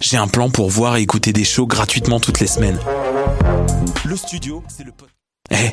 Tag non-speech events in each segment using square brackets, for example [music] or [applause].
j'ai un plan pour voir et écouter des shows gratuitement toutes les semaines. Le studio, c'est le... Eh,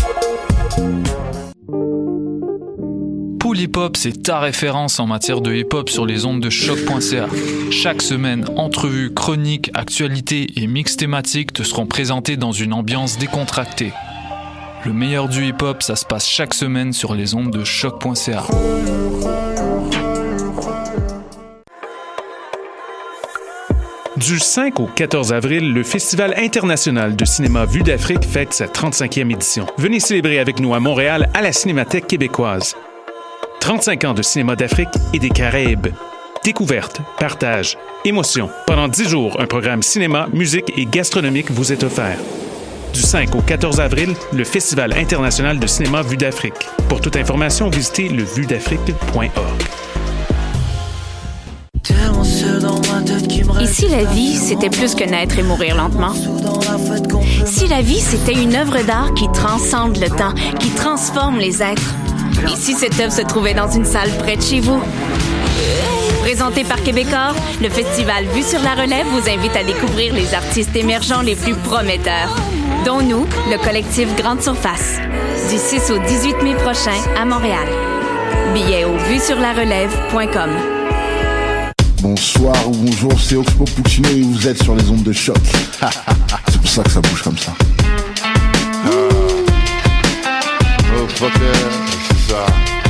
Pool Hip Hop, c'est ta référence en matière de hip hop sur les ondes de choc.ca. Chaque semaine, entrevues, chroniques, actualités et mix thématiques te seront présentés dans une ambiance décontractée. Le meilleur du hip hop, ça se passe chaque semaine sur les ondes de choc.ca. Du 5 au 14 avril, le Festival international de cinéma Vue d'Afrique fête sa 35e édition. Venez célébrer avec nous à Montréal à la Cinémathèque québécoise. 35 ans de cinéma d'Afrique et des Caraïbes. Découverte, partage, émotion. Pendant 10 jours, un programme cinéma, musique et gastronomique vous est offert. Du 5 au 14 avril, le Festival international de cinéma Vue d'Afrique. Pour toute information, visitez levuedafrique.org. Et si la vie, c'était plus que naître et mourir lentement? Si la vie, c'était une œuvre d'art qui transcende le temps, qui transforme les êtres? Et si cette œuvre se trouvait dans une salle près de chez vous? Présenté par Québecor, le festival Vue sur la Relève vous invite à découvrir les artistes émergents les plus prometteurs, dont nous, le collectif Grande Surface, du 6 au 18 mai prochain à Montréal. Billets au vuesurlarelève.com. Bonsoir ou bonjour, c'est Oxpo Puccino et vous êtes sur les ondes de choc. [laughs] c'est pour ça que ça bouge comme ça. Oh, uh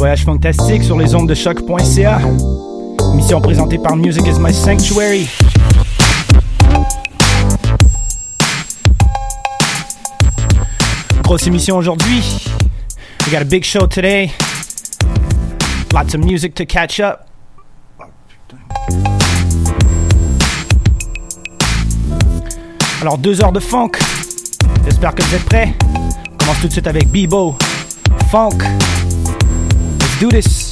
Voyage Fantastique sur les ondes de choc.ca. Mission présentée par Music is My Sanctuary. Grosse émission aujourd'hui. We got a big show today. Lots of music to catch up. Alors deux heures de funk. J'espère que vous êtes prêts. On commence tout de suite avec Bebo. Funk. Do this.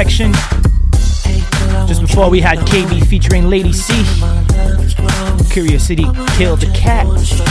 Perfection. Just before we had KB featuring Lady C. Curiosity killed the cat.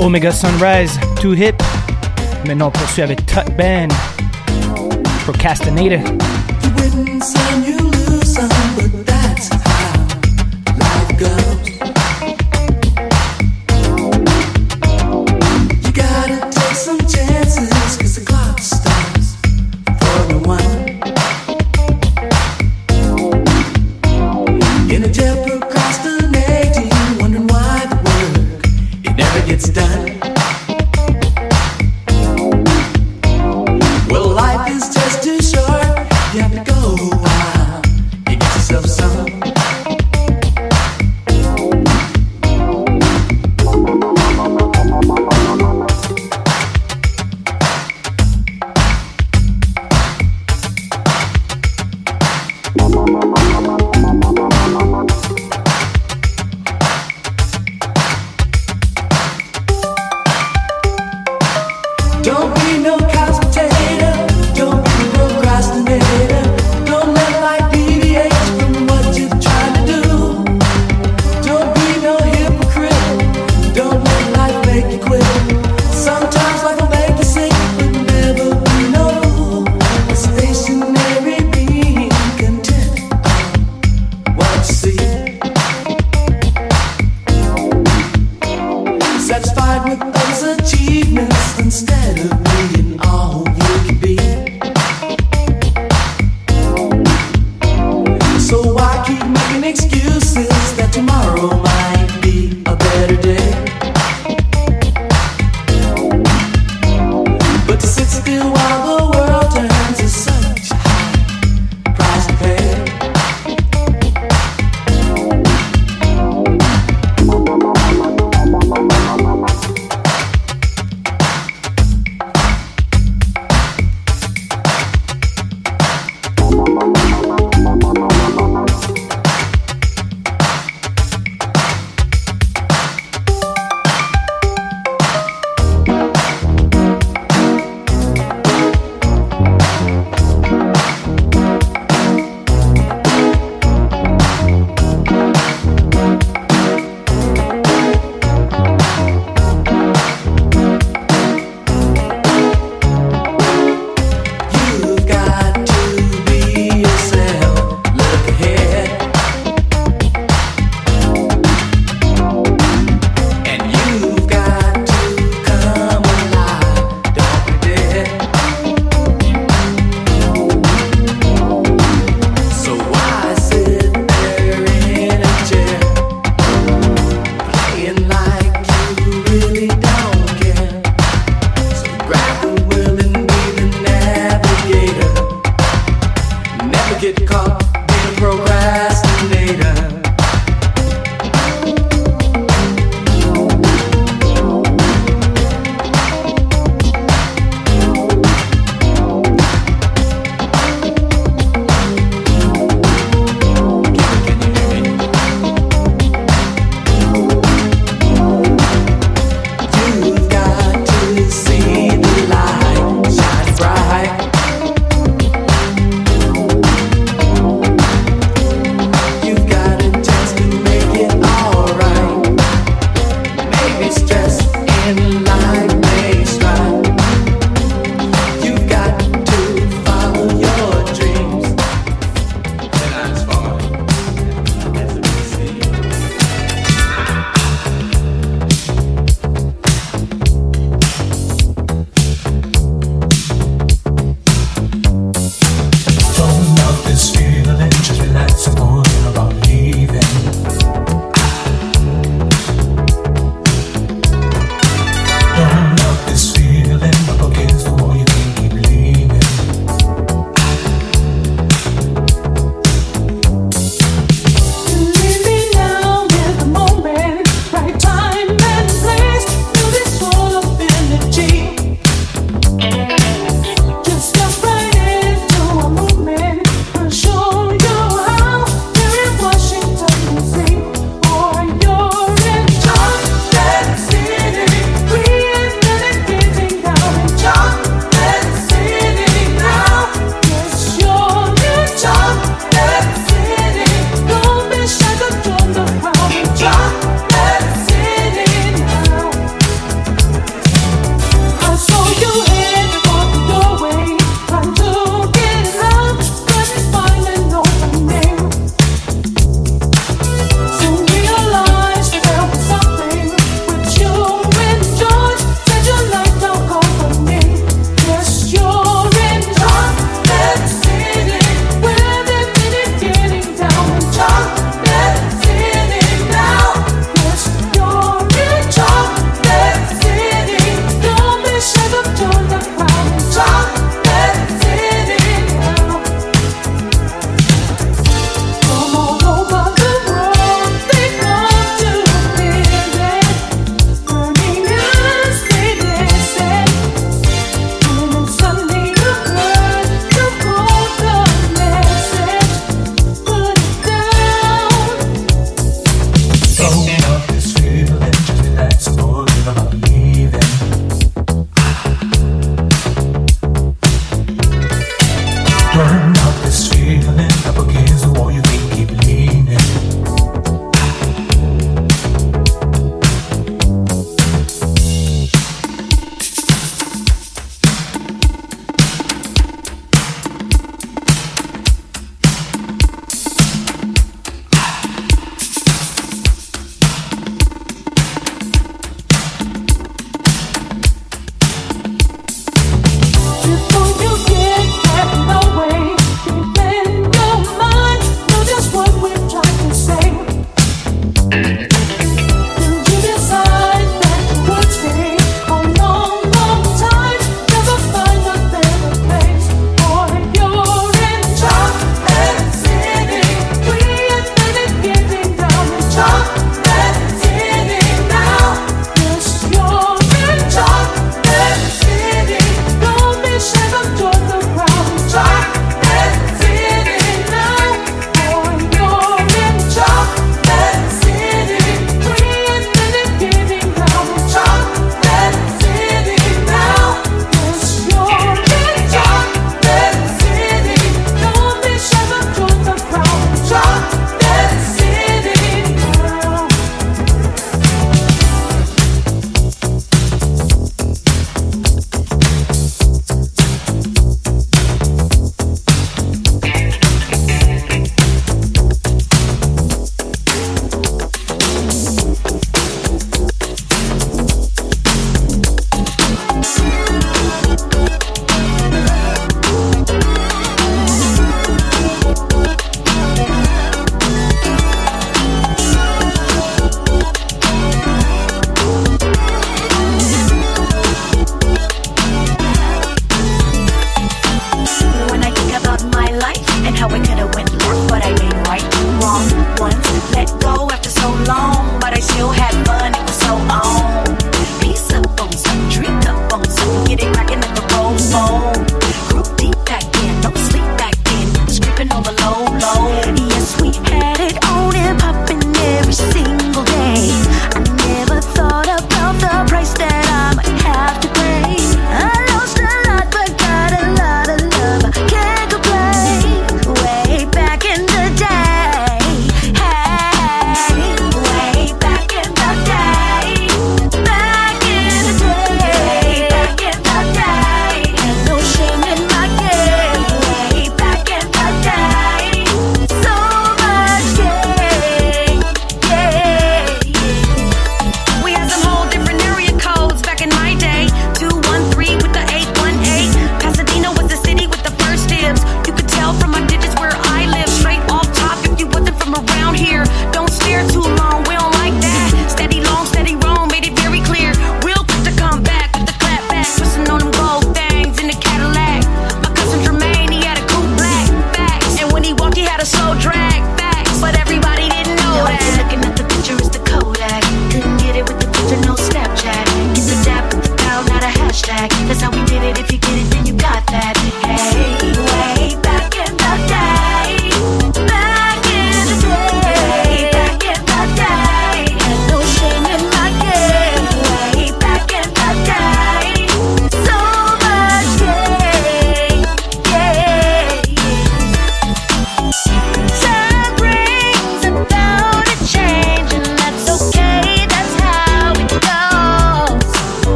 Omega Sunrise, Too Hip. Maintenant, on poursuit avec Tut Band, Procrastinator.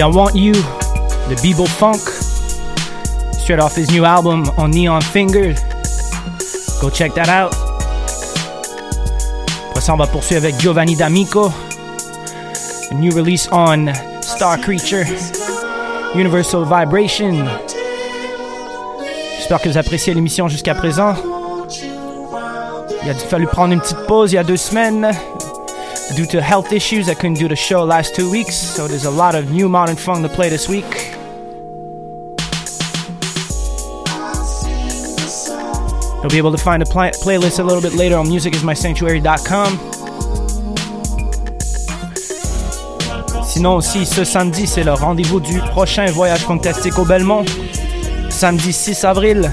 I Want You de Bebo Funk, straight off his new album on Neon Finger. Go check that out. Après ça, on va poursuivre avec Giovanni D'Amico, a new release on Star Creature, Universal Vibration. J'espère que vous appréciez l'émission jusqu'à présent. Il a fallu prendre une petite pause il y a deux semaines due to health issues, I couldn't do the show last two weeks, so there's a lot of new modern funk to play this week. You'll be able to find a pla- playlist a little bit later on musicismysanctuary.com. Sinon aussi, ce samedi, c'est le rendez-vous du prochain voyage fantastique au Belmont. Samedi 6 avril.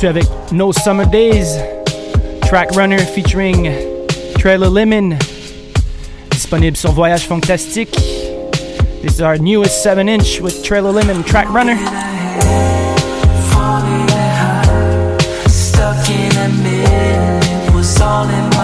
poursuit avec No Summer Days, Track Runner featuring Trailer Lemon, disponible sur Voyage Fantastique. This is our newest 7 inch with Trailer Lemon Track Runner. Falling high, falling high,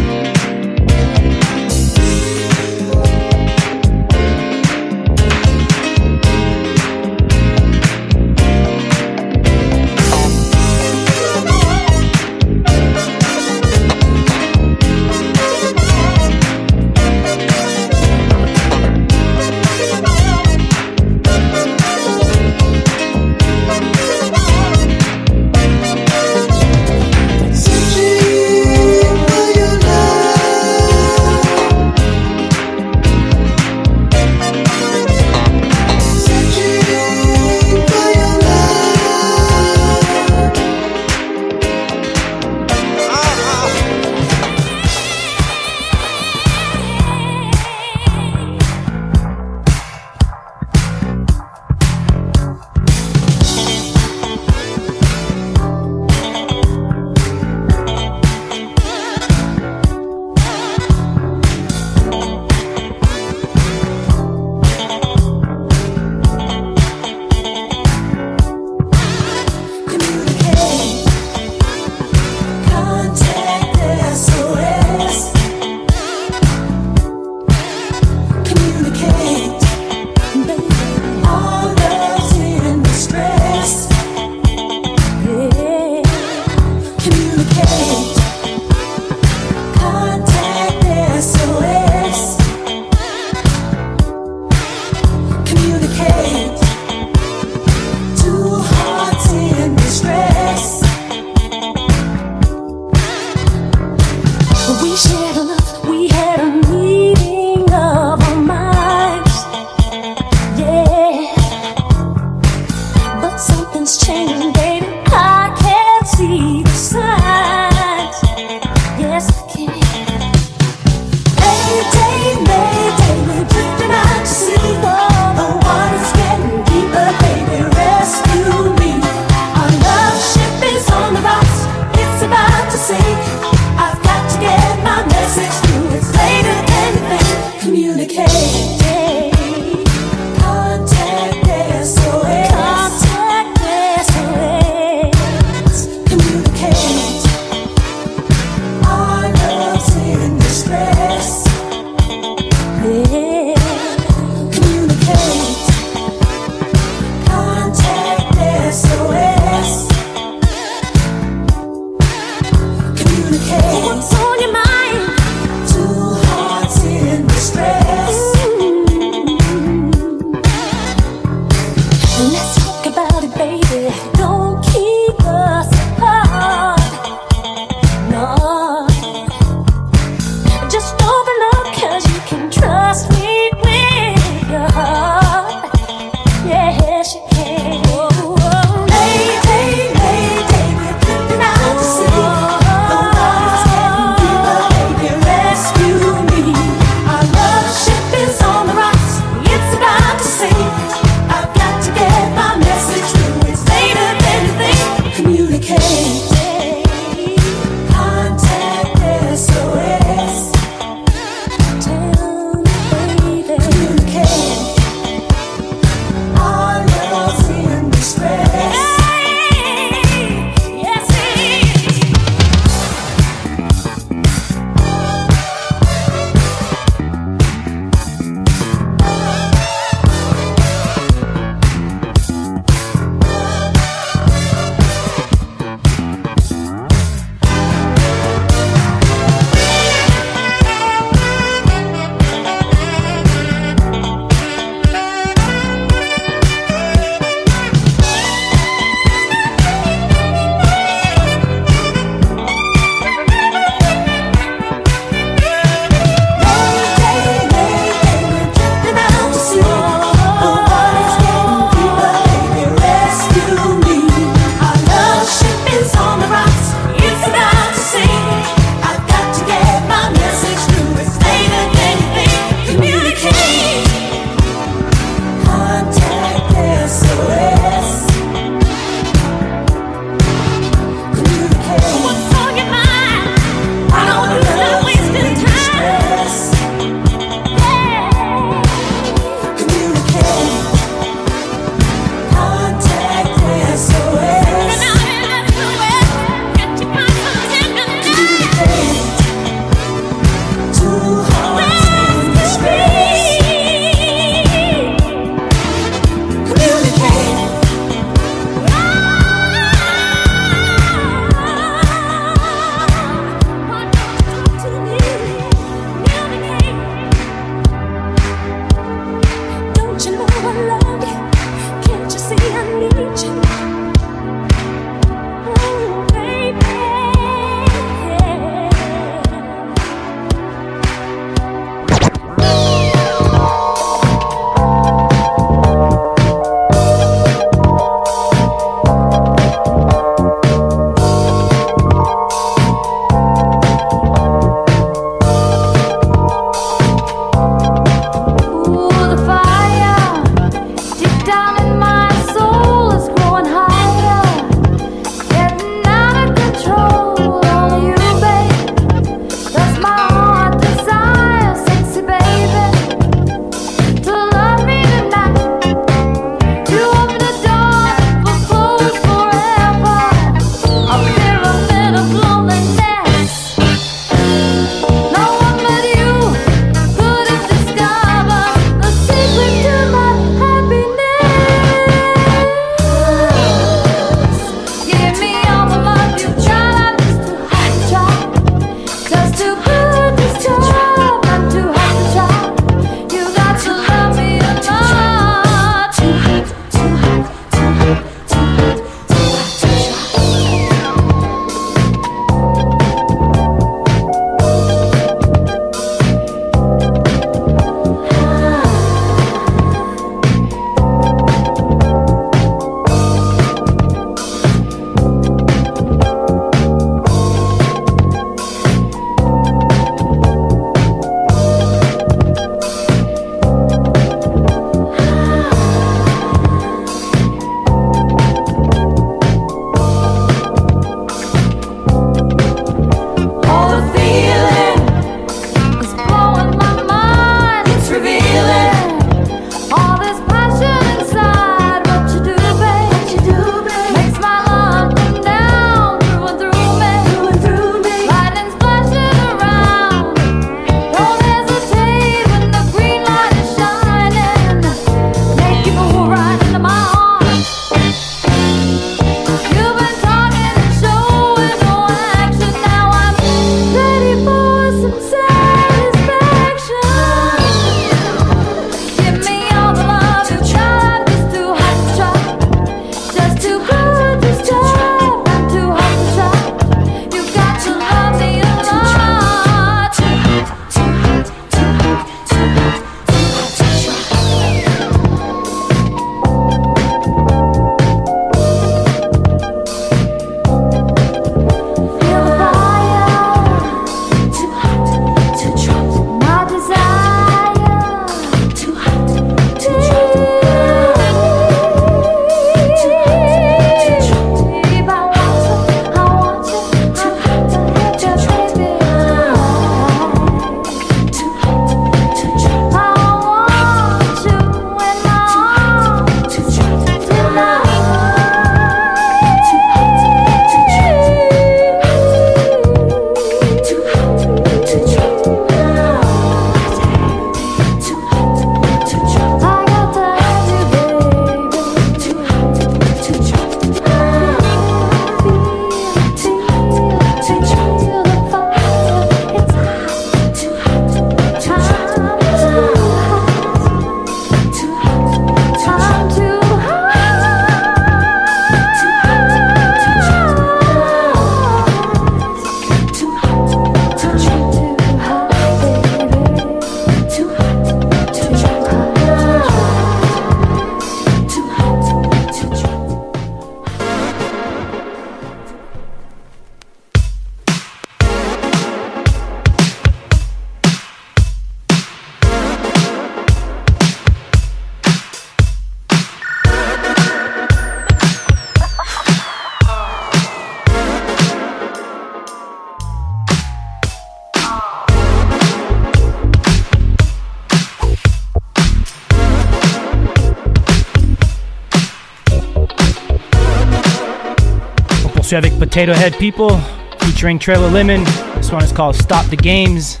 avec Potato Head People featuring Trailer Lemon. This one is called Stop the Games.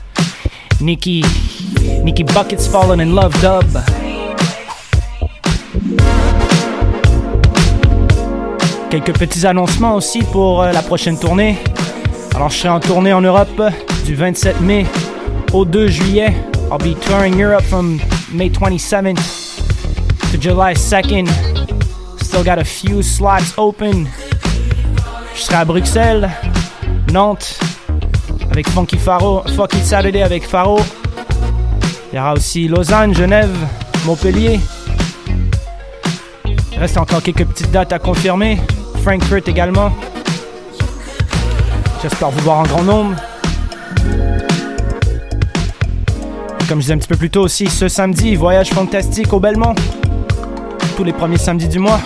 Nikki, Nikki Buckets Fallen in Love dub. Quelques petits annoncements aussi pour euh, la prochaine tournée. Alors, je serai en tournée en Europe du 27 mai au 2 juillet. I'll be touring Europe from May 27th to July 2nd. Still got a few slots open. Je serai à Bruxelles, Nantes, avec Funky Faro, Funky Saturday avec Faro. Il y aura aussi Lausanne, Genève, Montpellier. Il reste encore quelques petites dates à confirmer. Frankfurt également. J'espère vous voir en grand nombre. Comme je disais un petit peu plus tôt aussi, ce samedi, voyage fantastique au Belmont. Tous les premiers samedis du mois.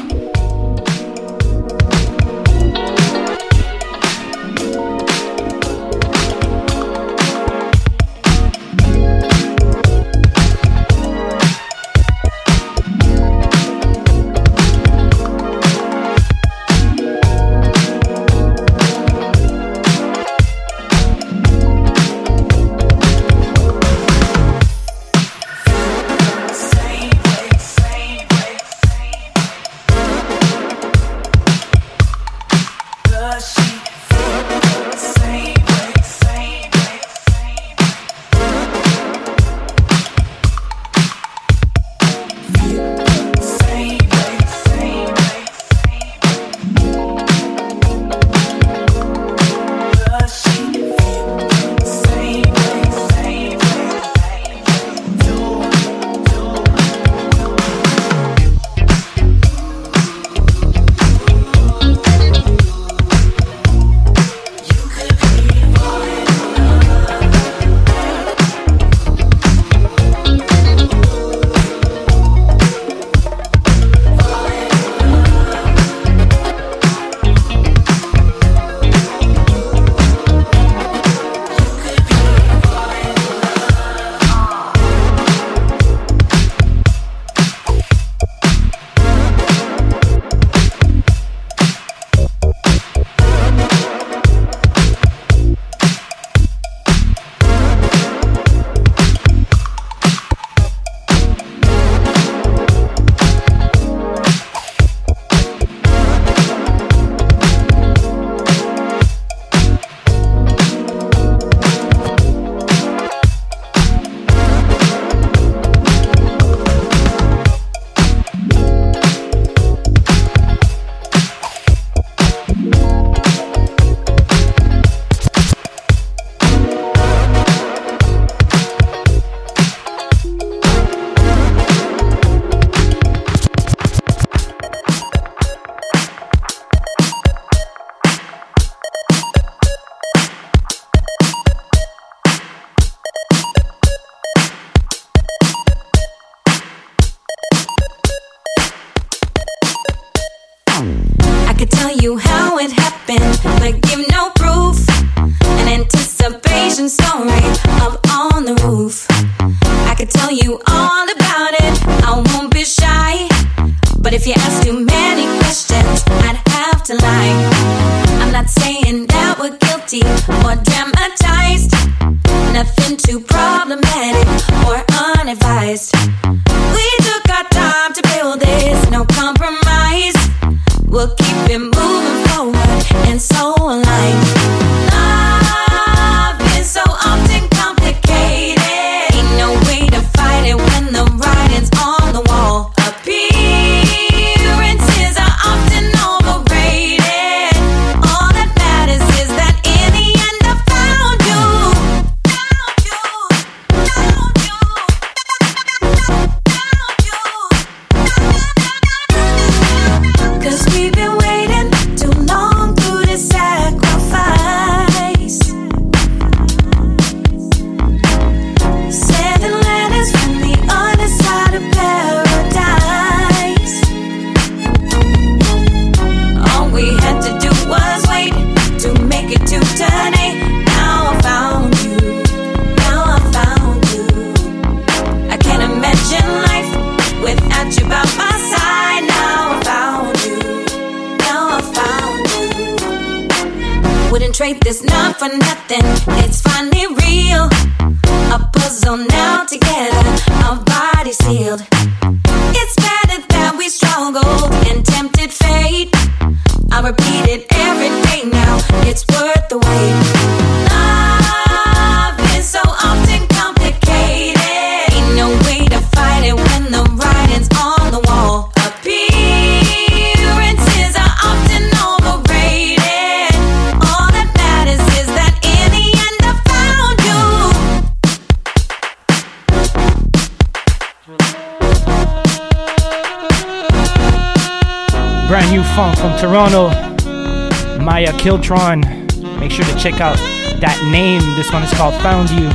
check out that name. This one is called Found You.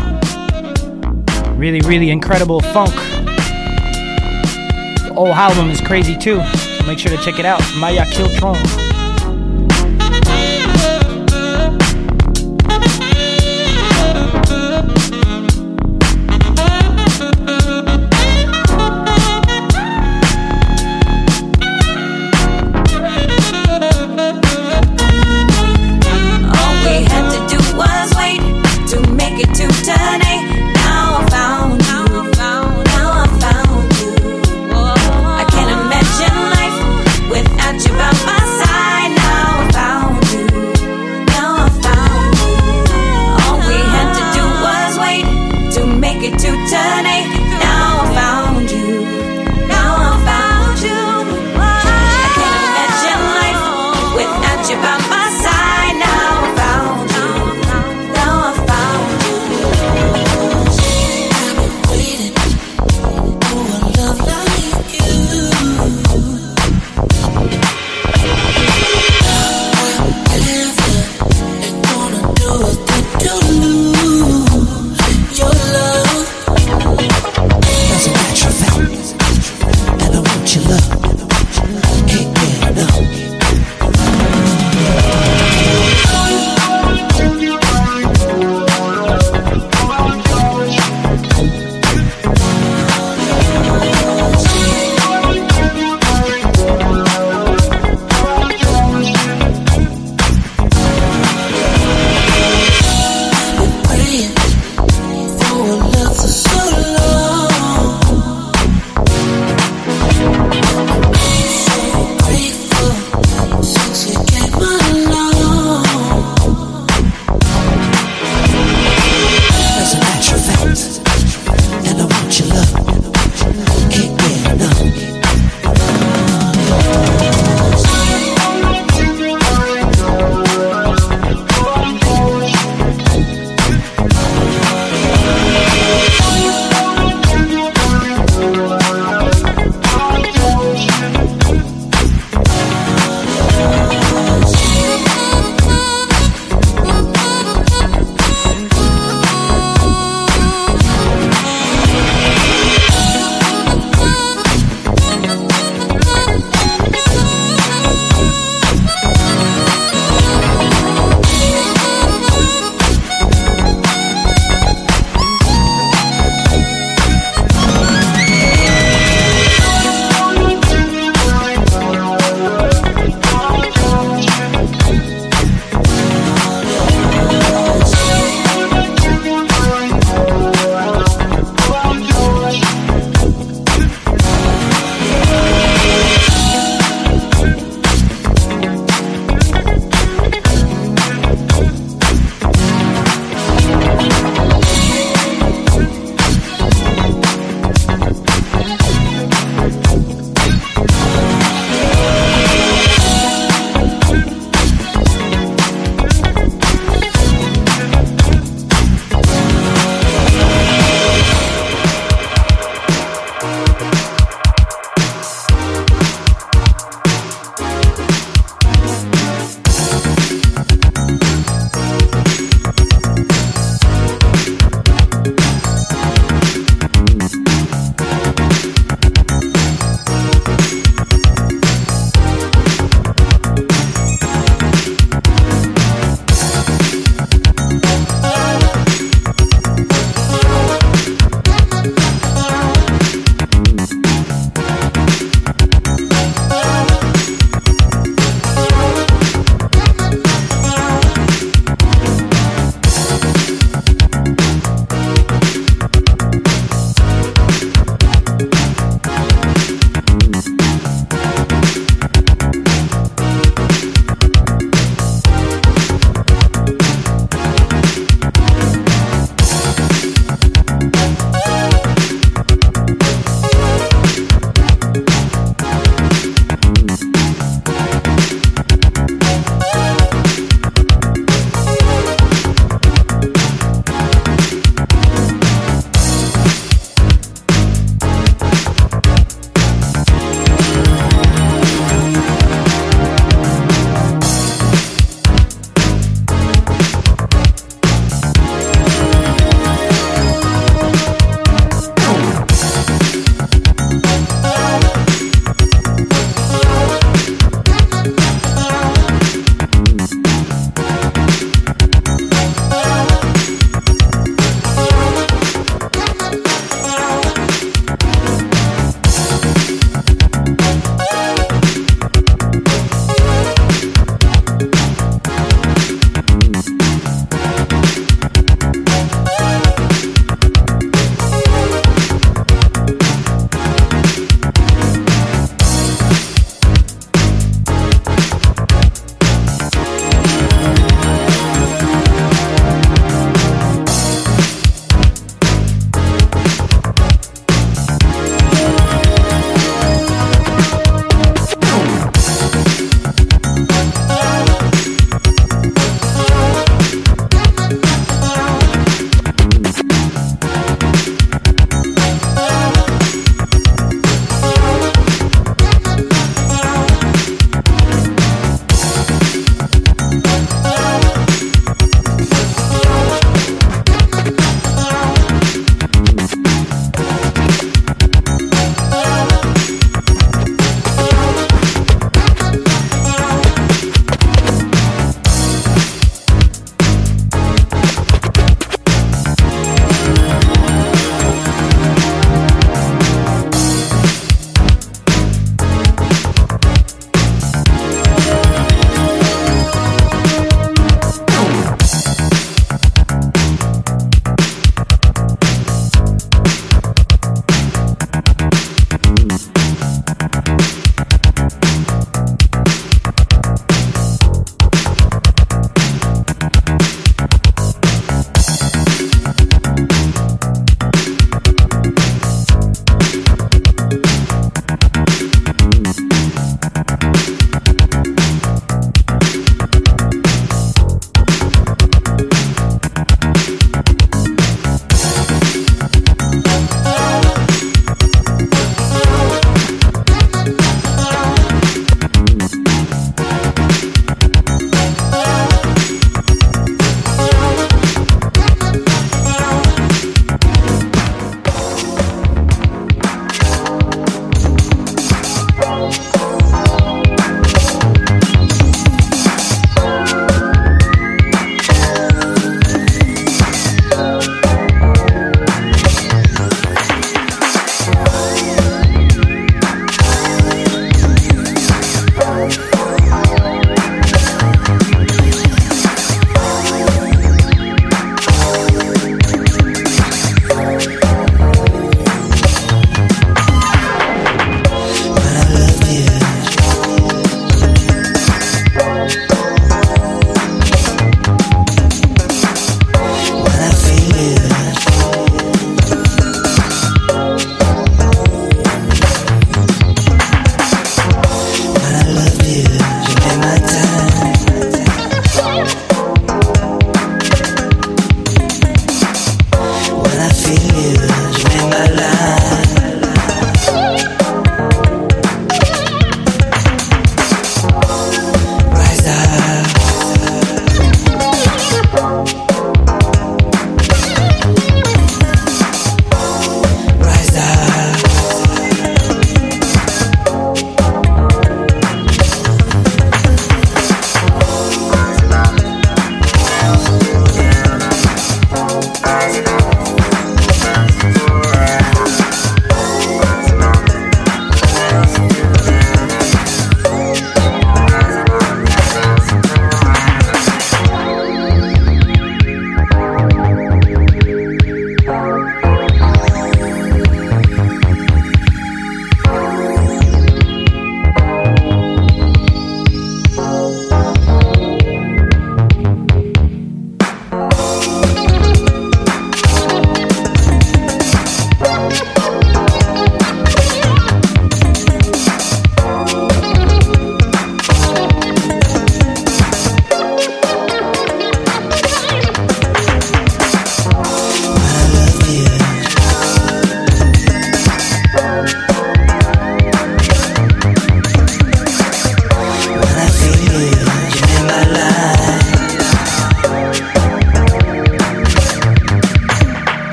Really, really incredible funk. The whole album is crazy too. Make sure to check it out. Maya Kiltron.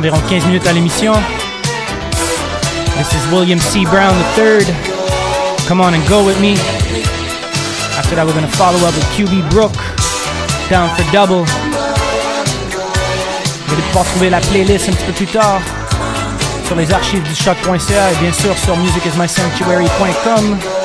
environ 15 minutes à l'émission. This is William C. Brown III. Come on and go with me. After that, we're going to follow up with QB Brook, Down for Double. Vous allez pouvoir trouver la playlist un petit peu plus tard sur les archives du choc.ca et bien sûr sur musicismysanctuary.com.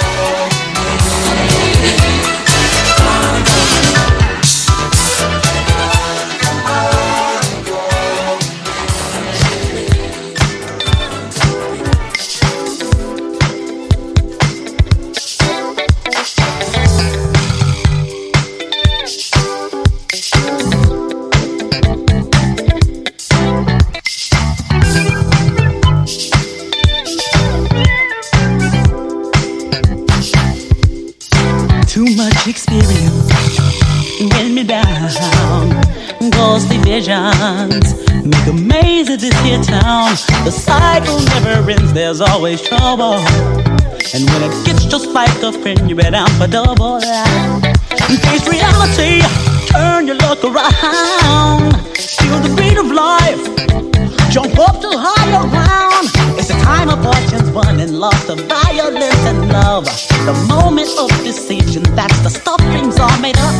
always trouble. And when it gets just like a friend, you bet I'm for double. And face reality, turn your look around. Feel the beat of life, jump up to higher ground. It's the time of fortune's won and lost, of violence and love. The moment of decision, that's the stuff things are made of.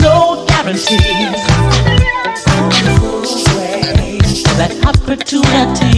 No guarantees that opportunity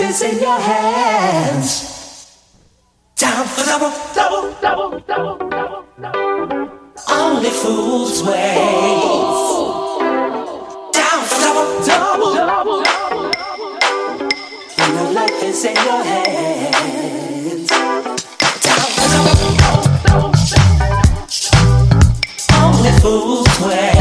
is in your hands. Down for double, double, double, double, double, double. Only fools wait. Down for double, double, double, double. When your life is in your hands. Down for double, double, double, double. Only fools wait.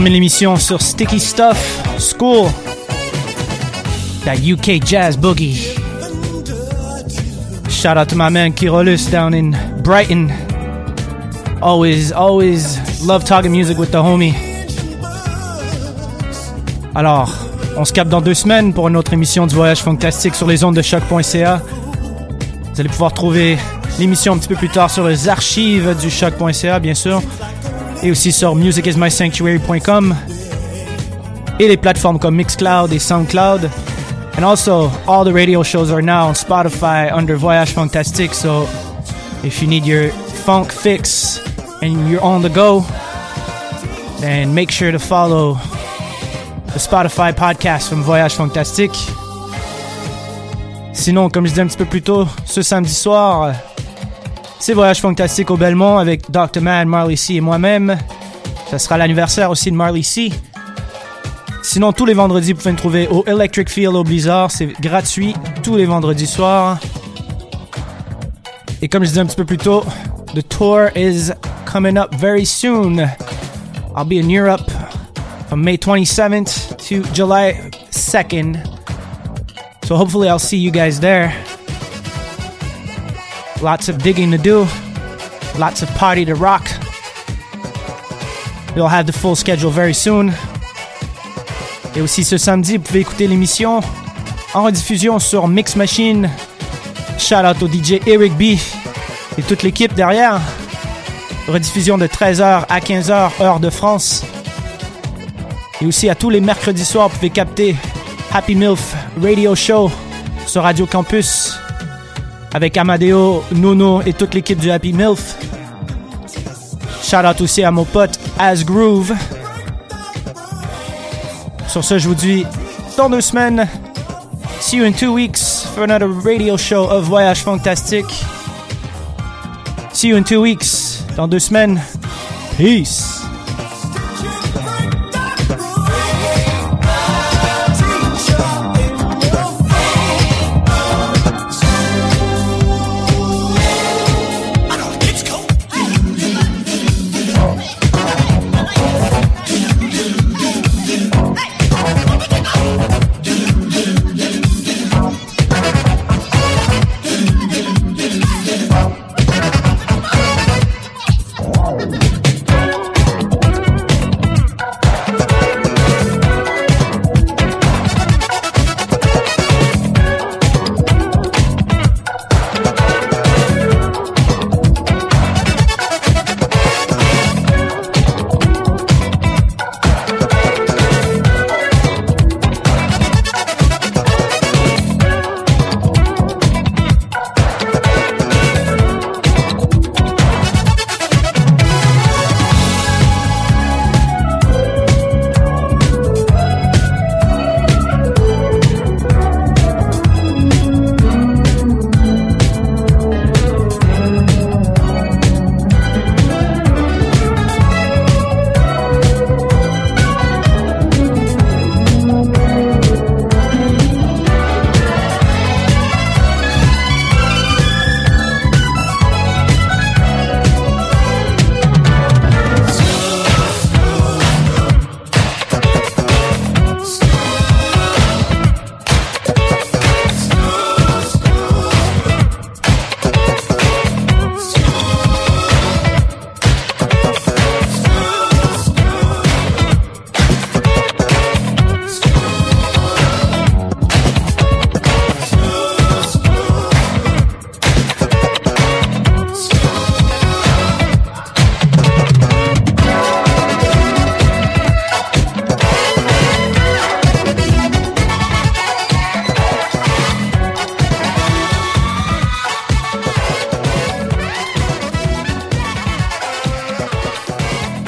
Termine l'émission sur Sticky Stuff, School, that UK jazz boogie. Shout out to my man Kirolus down in Brighton. Always, always love talking music with the homie. Alors, on se capte dans deux semaines pour une autre émission du Voyage Fantastique sur les ondes de choc.ca. Vous allez pouvoir trouver l'émission un petit peu plus tard sur les archives du choc.ca, bien sûr et aussi sur musicismysanctuary.com et les plateformes comme Mixcloud et Soundcloud. And also, all the radio shows are now on Spotify under Voyage Fantastique. So, if you need your funk fix and you're on the go, then make sure to follow the Spotify podcast from Voyage Fantastique. Sinon, comme je disais un petit peu plus tôt, ce samedi soir, c'est Voyage Fantastique au Belmont avec Dr. Mad, Marley C et moi-même. Ça sera l'anniversaire aussi de Marley C. Sinon, tous les vendredis, vous pouvez me trouver au Electric Field au Blizzard. C'est gratuit tous les vendredis soirs. Et comme je disais un petit peu plus tôt, the tour is coming up very soon. I'll be in Europe from May 27th to July 2nd. So hopefully I'll see you guys there. Lots of digging to do. Lots of party to rock. We'll have the full schedule very soon. Et aussi ce samedi, vous pouvez écouter l'émission en rediffusion sur Mix Machine. Shout out au DJ Eric B et toute l'équipe derrière. Rediffusion de 13h à 15h, heure de France. Et aussi à tous les mercredis soirs, vous pouvez capter Happy MILF Radio Show sur Radio Campus avec Amadeo, Nuno et toute l'équipe du Happy MILF. Shout out aussi à mon pote As Groove. Sur ce, je vous dis dans deux semaines. See you in two weeks for another radio show of Voyage Fantastique. See you in two weeks. Dans deux semaines. Peace.